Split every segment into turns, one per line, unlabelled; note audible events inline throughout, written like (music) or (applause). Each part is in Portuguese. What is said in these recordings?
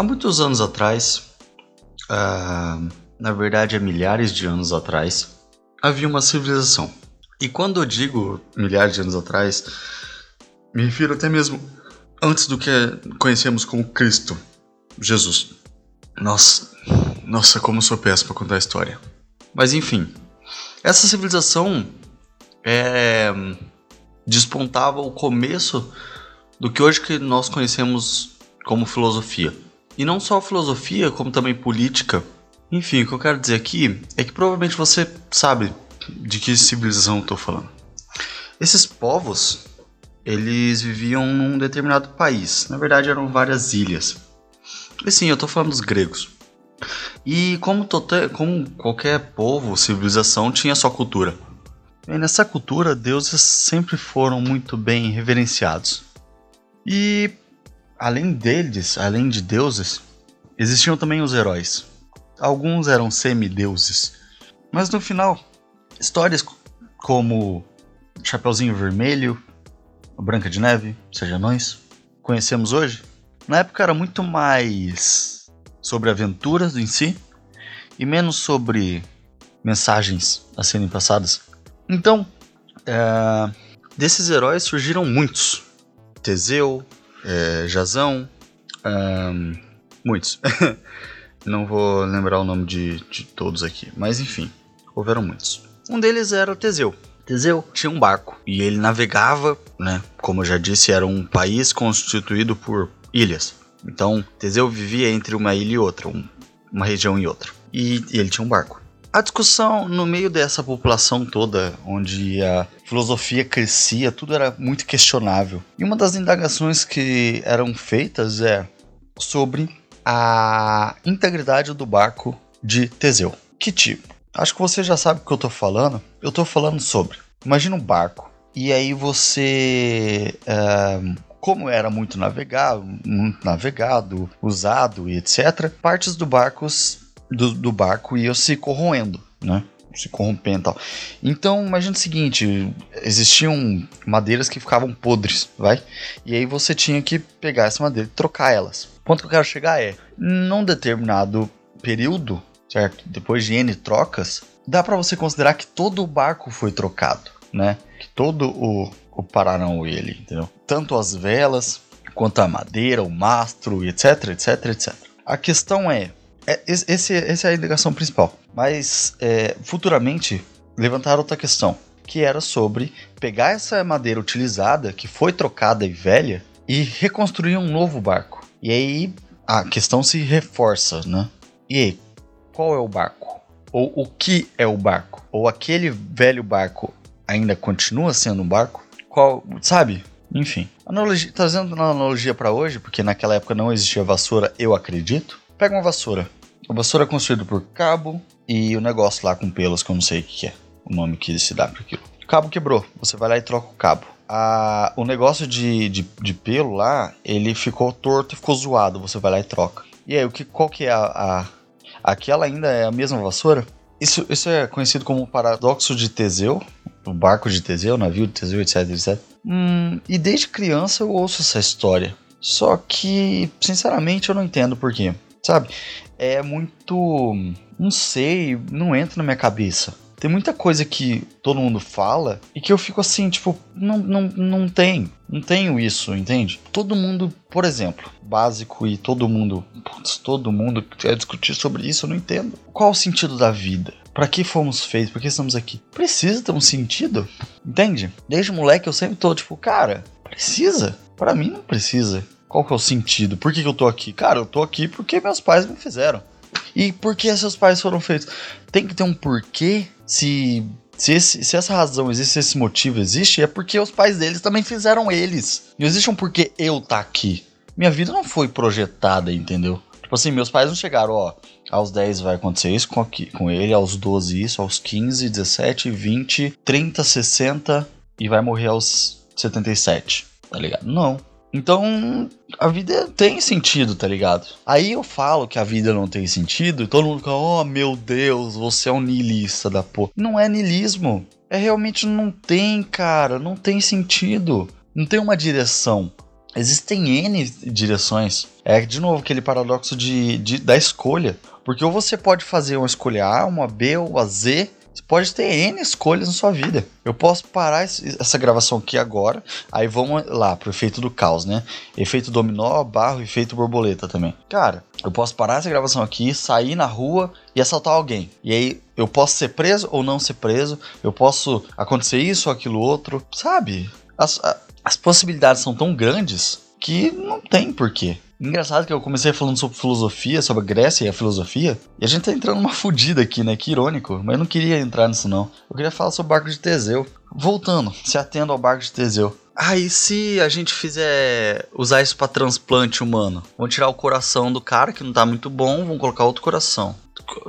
há muitos anos atrás, uh, na verdade há milhares de anos atrás, havia uma civilização. E quando eu digo milhares de anos atrás, me refiro até mesmo antes do que conhecemos como Cristo, Jesus. Nossa, nossa, como sou péssimo para contar a história. Mas enfim, essa civilização é, despontava o começo do que hoje que nós conhecemos como filosofia. E não só filosofia, como também política. Enfim, o que eu quero dizer aqui é que provavelmente você sabe de que civilização eu falando. Esses povos, eles viviam num determinado país. Na verdade, eram várias ilhas. E sim, eu estou falando dos gregos. E como, como qualquer povo, civilização tinha sua cultura. E nessa cultura, deuses sempre foram muito bem reverenciados. E além deles, além de deuses, existiam também os heróis. Alguns eram semideuses. Mas no final, histórias como Chapeuzinho Vermelho, Branca de Neve, Seja Nós, conhecemos hoje, na época era muito mais sobre aventuras em si e menos sobre mensagens a serem passadas. Então, é, desses heróis surgiram muitos. Teseu, é, Jazão, um, muitos. (laughs) Não vou lembrar o nome de, de todos aqui, mas enfim, houveram muitos. Um deles era Teseu. Teseu tinha um barco e ele navegava, né? Como eu já disse, era um país constituído por ilhas. Então, Teseu vivia entre uma ilha e outra, um, uma região e outra. E, e ele tinha um barco. A discussão no meio dessa população toda, onde a filosofia crescia, tudo era muito questionável. E uma das indagações que eram feitas é sobre a integridade do barco de Teseu. Que tipo? Acho que você já sabe o que eu estou falando. Eu estou falando sobre. Imagina um barco. E aí você. É, como era muito navegado, muito navegado, usado e etc., partes do barcos do, do barco ia se corroendo, né? se corrompendo e tal. Então, imagina o seguinte: existiam madeiras que ficavam podres, vai? E aí você tinha que pegar essa madeira e trocar elas. O ponto que eu quero chegar é: num determinado período, certo? Depois de N trocas, dá para você considerar que todo o barco foi trocado, né? Que todo o, o ali, entendeu? Tanto as velas, quanto a madeira, o mastro, etc, etc, etc. A questão é, é, esse, essa é a indicação principal. Mas é, futuramente levantaram outra questão, que era sobre pegar essa madeira utilizada, que foi trocada e velha, e reconstruir um novo barco. E aí a questão se reforça, né? E aí, qual é o barco? Ou o que é o barco? Ou aquele velho barco ainda continua sendo um barco? Qual, sabe? Enfim, analogia, trazendo uma analogia para hoje, porque naquela época não existia vassoura, eu acredito. Pega uma vassoura. A vassoura é construída por cabo e o negócio lá com pelos que eu não sei o que é. O nome que se dá para aquilo. Cabo quebrou. Você vai lá e troca o cabo. O negócio de, de, de, pelo lá, ele ficou torto e ficou zoado. Você vai lá e troca. E aí, o que, qual que é a, a. Aquela ainda é a mesma vassoura? Isso, isso é conhecido como o paradoxo de Teseu, o barco de Teseu, o navio de Teseu, etc, etc. Hum, e desde criança eu ouço essa história. Só que, sinceramente, eu não entendo por quê sabe? É muito. Não sei, não entra na minha cabeça. Tem muita coisa que todo mundo fala e que eu fico assim, tipo, não, não, não tem. Não tenho isso, entende? Todo mundo, por exemplo, básico e todo mundo, putz, todo mundo quer discutir sobre isso, eu não entendo. Qual o sentido da vida? Para que fomos feitos? Por que estamos aqui? Precisa ter um sentido? Entende? Desde moleque eu sempre tô tipo, cara, precisa? Para mim não precisa. Qual que é o sentido? Por que, que eu tô aqui? Cara, eu tô aqui porque meus pais me fizeram. E por que seus pais foram feitos? Tem que ter um porquê. Se, se, esse, se essa razão existe, se esse motivo existe, é porque os pais deles também fizeram eles. Não existe um porquê eu tá aqui. Minha vida não foi projetada, entendeu? Tipo assim, meus pais não chegaram, ó, aos 10 vai acontecer isso com, aqui, com ele, aos 12 isso, aos 15, 17, 20, 30, 60 e vai morrer aos 77, tá ligado? Não. Então, a vida tem sentido, tá ligado? Aí eu falo que a vida não tem sentido e todo mundo fica, oh meu Deus, você é um niilista da porra. Não é niilismo. É realmente não tem, cara, não tem sentido. Não tem uma direção. Existem N direções. É de novo aquele paradoxo de, de da escolha. Porque ou você pode fazer uma escolha A, uma B ou a Z você pode ter N escolhas na sua vida. Eu posso parar essa gravação aqui agora, aí vamos lá pro efeito do caos, né? Efeito dominó, barro, efeito borboleta também. Cara, eu posso parar essa gravação aqui, sair na rua e assaltar alguém. E aí eu posso ser preso ou não ser preso, eu posso acontecer isso ou aquilo outro, sabe? As, as possibilidades são tão grandes que não tem porquê. Engraçado que eu comecei falando sobre filosofia, sobre a Grécia e a filosofia, e a gente tá entrando numa fodida aqui, né? Que irônico, mas eu não queria entrar nisso não. Eu queria falar sobre o barco de Teseu. Voltando, se atendo ao barco de Teseu. Ah, e se a gente fizer usar isso para transplante humano? Vamos tirar o coração do cara que não tá muito bom, vamos colocar outro coração.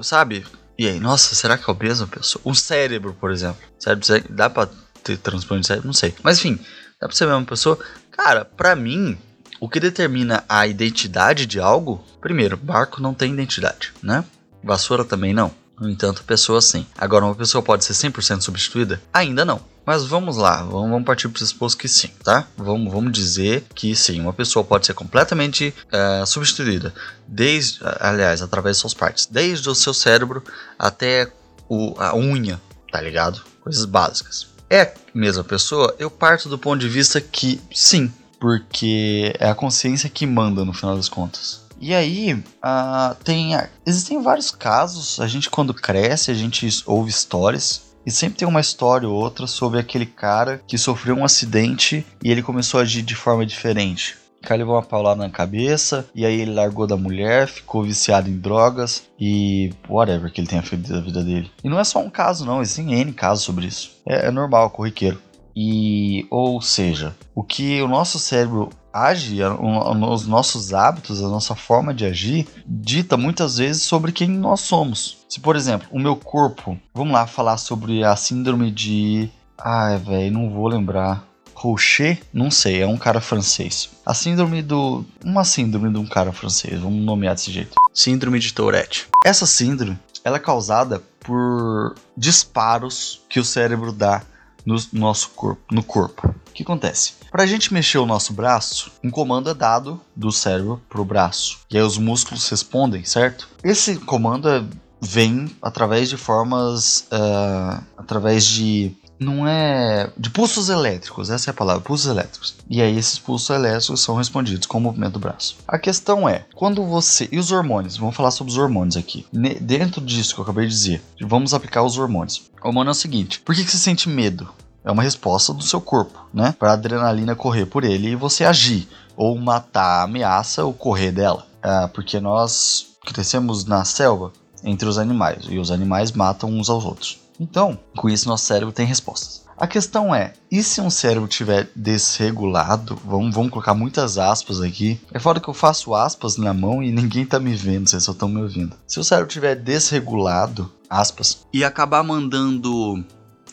Sabe? E aí, nossa, será que é o mesmo pessoa? Um cérebro, por exemplo. Cérebro, dá pra ter transplante de cérebro? Não sei. Mas enfim, dá pra ser a mesma pessoa? Cara, pra mim, o que determina a identidade de algo, primeiro, barco não tem identidade, né? Vassoura também não. No entanto, pessoa sim. Agora, uma pessoa pode ser 100% substituída? Ainda não. Mas vamos lá, vamos, partir para o pressuposto que sim, tá? Vamos, vamos dizer que sim, uma pessoa pode ser completamente uh, substituída, desde, aliás, através de suas partes, desde o seu cérebro até o, a unha, tá ligado? Coisas básicas. É a mesma pessoa? Eu parto do ponto de vista que sim, porque é a consciência que manda no final das contas. E aí, uh, tem, existem vários casos. A gente, quando cresce, a gente ouve histórias. E sempre tem uma história ou outra sobre aquele cara que sofreu um acidente e ele começou a agir de forma diferente. O cara levou uma paulada na cabeça, e aí ele largou da mulher, ficou viciado em drogas e whatever que ele tenha feito da vida dele. E não é só um caso, não, existem N casos sobre isso. É, é normal, corriqueiro. E, ou seja, o que o nosso cérebro age, os nossos hábitos, a nossa forma de agir, dita muitas vezes sobre quem nós somos. Se, por exemplo, o meu corpo, vamos lá falar sobre a síndrome de. Ai, velho, não vou lembrar. Rocher, não sei, é um cara francês. A síndrome do. Uma síndrome de um cara francês, vamos nomear desse jeito. Síndrome de Tourette. Essa síndrome, ela é causada por disparos que o cérebro dá no nosso corpo, no corpo. O que acontece? Para a gente mexer o nosso braço, um comando é dado do cérebro para o braço. E aí os músculos respondem, certo? Esse comando é, vem através de formas. Uh, através de não é de pulsos elétricos, essa é a palavra, pulsos elétricos. E aí esses pulsos elétricos são respondidos com o movimento do braço. A questão é, quando você e os hormônios, vamos falar sobre os hormônios aqui. Ne dentro disso que eu acabei de dizer, vamos aplicar os hormônios. O hormônio é o seguinte: por que, que você sente medo? É uma resposta do seu corpo, né? Para a adrenalina correr por ele e você agir ou matar a ameaça ou correr dela. É, porque nós crescemos na selva entre os animais e os animais matam uns aos outros. Então, com isso, nosso cérebro tem respostas. A questão é, e se um cérebro tiver desregulado? Vamos, vamos colocar muitas aspas aqui. É foda que eu faço aspas na mão e ninguém tá me vendo, vocês só estão me ouvindo. Se o cérebro tiver desregulado, aspas, e acabar mandando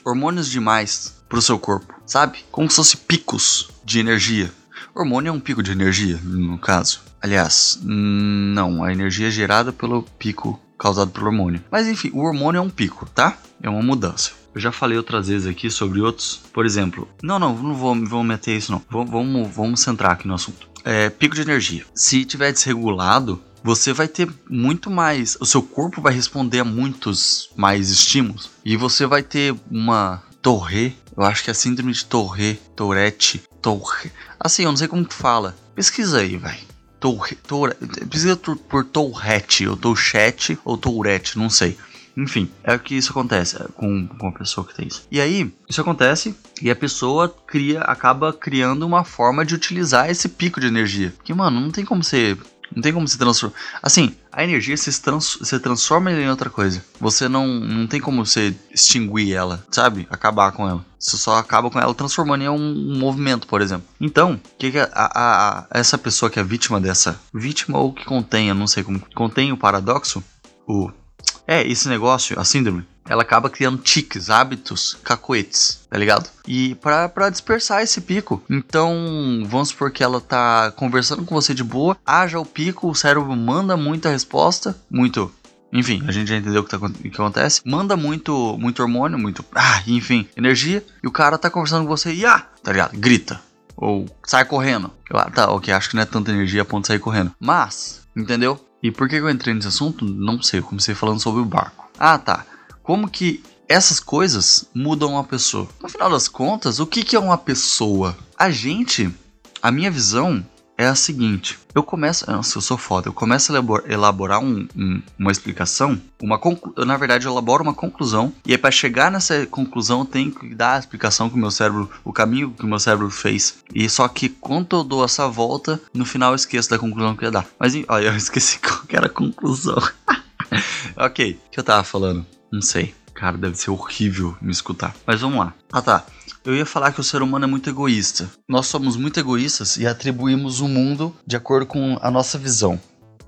hormônios demais pro seu corpo, sabe? Como se fosse picos de energia. Hormônio é um pico de energia, no caso. Aliás, não, a energia é gerada pelo pico causado pelo hormônio. Mas enfim, o hormônio é um pico, tá? É uma mudança. Eu já falei outras vezes aqui sobre outros. Por exemplo, não, não, não vou, vou meter isso não. Vamos, vamos, vamos centrar aqui no assunto. É, pico de energia. Se tiver desregulado, você vai ter muito mais. O seu corpo vai responder a muitos mais estímulos. E você vai ter uma torre. Eu acho que é a síndrome de torre, Tourette, torre. Assim, eu não sei como que fala. Pesquisa aí, vai. Precisa por Tourette, ou Touchette, ou Tourette, não sei. Enfim, é o que isso acontece é, com, com a pessoa que tem isso. E aí, isso acontece e a pessoa cria, acaba criando uma forma de utilizar esse pico de energia. Que, mano, não tem como ser não tem como se transformar. Assim, a energia se, trans, se transforma em outra coisa. Você não, não tem como você extinguir ela, sabe? Acabar com ela. Você só acaba com ela transformando em um, um movimento, por exemplo. Então, que, que a, a, a, essa pessoa que é vítima dessa. Vítima ou que contém, eu não sei como. Contém o paradoxo? O. É, esse negócio, a síndrome ela acaba criando tiques, hábitos, cacoetes, tá ligado? E para dispersar esse pico. Então, vamos supor que ela tá conversando com você de boa, haja o pico, o cérebro manda muita resposta, muito enfim, a gente já entendeu o que, tá, o que acontece. Manda muito, muito hormônio, muito. Ah, enfim, energia. E o cara tá conversando com você e ah, tá ligado? Grita. Ou sai correndo. Eu, ah, tá, ok, acho que não é tanta energia a ponto de sair correndo. Mas, entendeu? E por que eu entrei nesse assunto? Não sei, eu comecei falando sobre o barco. Ah, tá. Como que essas coisas mudam uma pessoa? No final das contas, o que, que é uma pessoa? A gente, a minha visão é a seguinte: eu começo, nossa, eu sou foda, eu começo a elaborar um, um, uma explicação, uma eu, na verdade eu elaboro uma conclusão e aí para chegar nessa conclusão eu tenho que dar a explicação que o meu cérebro, o caminho que o meu cérebro fez. E só que quando eu dou essa volta, no final eu esqueço da conclusão que eu ia dar. Mas olha, eu esqueci (laughs) qual era a conclusão. (laughs) ok, o que eu tava falando? Não sei. Cara, deve ser horrível me escutar. Mas vamos lá. Ah tá. Eu ia falar que o ser humano é muito egoísta. Nós somos muito egoístas e atribuímos o mundo de acordo com a nossa visão,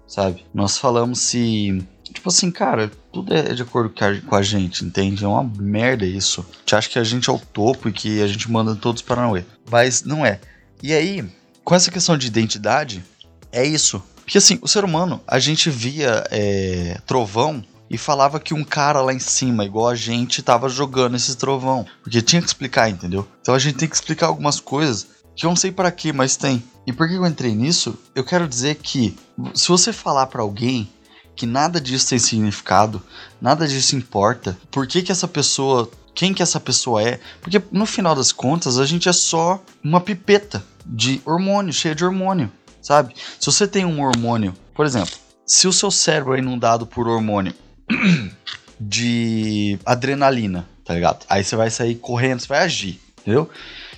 sabe? Nós falamos se. Tipo assim, cara, tudo é de acordo com a gente, entende? É uma merda isso. A gente acha que a gente é o topo e que a gente manda todos para Noé. Mas não é. E aí, com essa questão de identidade, é isso. Porque assim, o ser humano, a gente via é, trovão e falava que um cara lá em cima, igual a gente, tava jogando esse trovão. Porque tinha que explicar, entendeu? Então a gente tem que explicar algumas coisas que eu não sei para que, mas tem. E por que eu entrei nisso? Eu quero dizer que se você falar para alguém que nada disso tem significado, nada disso importa, por que que essa pessoa, quem que essa pessoa é? Porque no final das contas a gente é só uma pipeta de hormônio, cheia de hormônio, sabe? Se você tem um hormônio, por exemplo, se o seu cérebro é inundado por hormônio de adrenalina, tá ligado? Aí você vai sair correndo, você vai agir, entendeu?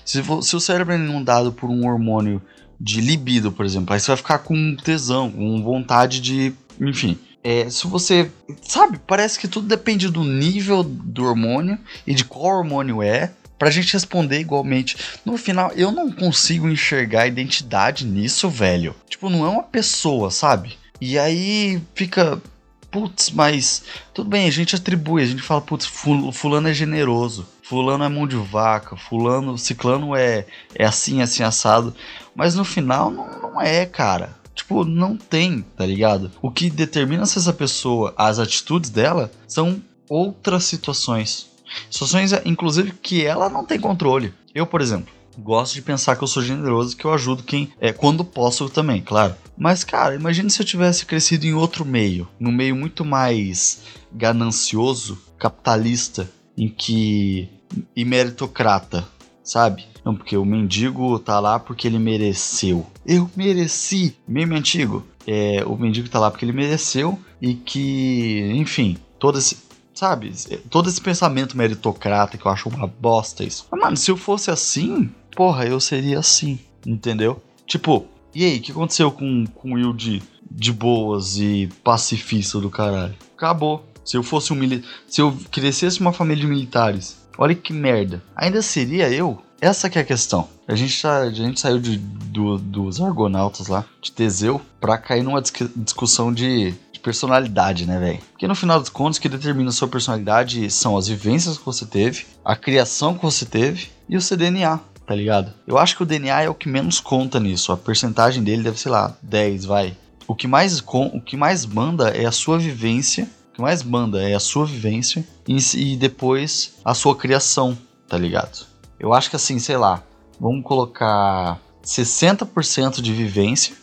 Se, se o cérebro é inundado por um hormônio de libido, por exemplo, aí você vai ficar com tesão, com vontade de. Enfim. É, se você. Sabe, parece que tudo depende do nível do hormônio e de qual hormônio é. Pra gente responder igualmente. No final, eu não consigo enxergar identidade nisso, velho. Tipo, não é uma pessoa, sabe? E aí fica putz, mas tudo bem, a gente atribui, a gente fala, putz, fulano é generoso, fulano é mão de vaca, fulano, ciclano é, é assim, assim, assado. Mas no final não, não é, cara. Tipo, não tem, tá ligado? O que determina se essa pessoa, as atitudes dela, são outras situações. Situações, inclusive, que ela não tem controle. Eu, por exemplo, gosto de pensar que eu sou generoso, que eu ajudo quem é quando posso também, claro. Mas cara, imagine se eu tivesse crescido em outro meio, num meio muito mais ganancioso, capitalista, em que e meritocrata, sabe? Não, porque o mendigo tá lá porque ele mereceu. Eu mereci, meme antigo. É, o mendigo tá lá porque ele mereceu e que, enfim, todo esse, sabe? Todo esse pensamento meritocrata que eu acho uma bosta isso. Mas, mano, se eu fosse assim, porra, eu seria assim, entendeu? Tipo, e aí, o que aconteceu com, com o Will de, de boas e pacifista do caralho? Acabou. Se eu fosse um militar. Se eu crescesse uma família de militares, olha que merda. Ainda seria eu? Essa que é a questão. A gente, tá, a gente saiu de, do, dos argonautas lá, de Teseu, pra cair numa discussão de, de personalidade, né, velho? Porque no final dos contos, o que determina a sua personalidade são as vivências que você teve, a criação que você teve e o seu DNA tá ligado? Eu acho que o DNA é o que menos conta nisso. A percentagem dele deve ser lá 10, vai. O que mais o que mais manda é a sua vivência. O que mais manda é a sua vivência e, e depois a sua criação, tá ligado? Eu acho que assim, sei lá, vamos colocar 60% de vivência,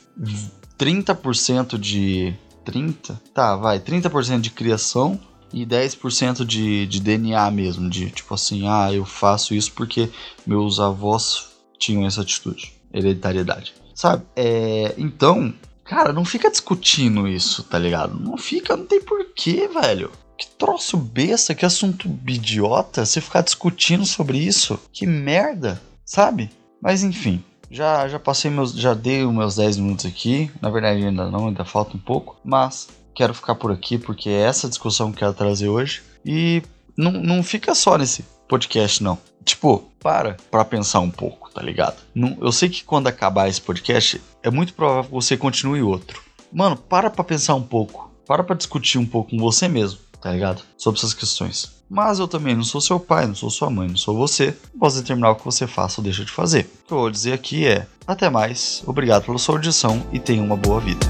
30% de 30, tá, vai, 30% de criação e 10% de, de DNA mesmo, de tipo assim, ah, eu faço isso porque meus avós tinham essa atitude, hereditariedade, sabe? É, então, cara, não fica discutindo isso, tá ligado? Não fica, não tem porquê, velho. Que troço besta, que assunto idiota você ficar discutindo sobre isso. Que merda, sabe? Mas enfim, já, já passei meus. Já dei meus 10 minutos aqui. Na verdade, ainda não, ainda falta um pouco. Mas quero ficar por aqui porque é essa discussão que eu quero trazer hoje. E não, não fica só nesse podcast, não. Tipo, para pra pensar um pouco, tá ligado? Não, eu sei que quando acabar esse podcast, é muito provável que você continue outro. Mano, para pra pensar um pouco. Para pra discutir um pouco com você mesmo, tá ligado? Sobre essas questões. Mas eu também não sou seu pai, não sou sua mãe, não sou você. Posso determinar o que você faça ou deixa de fazer. O que eu vou dizer aqui é: até mais, obrigado pela sua audição e tenha uma boa vida.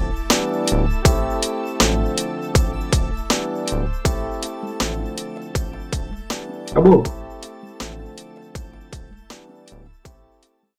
Acabou.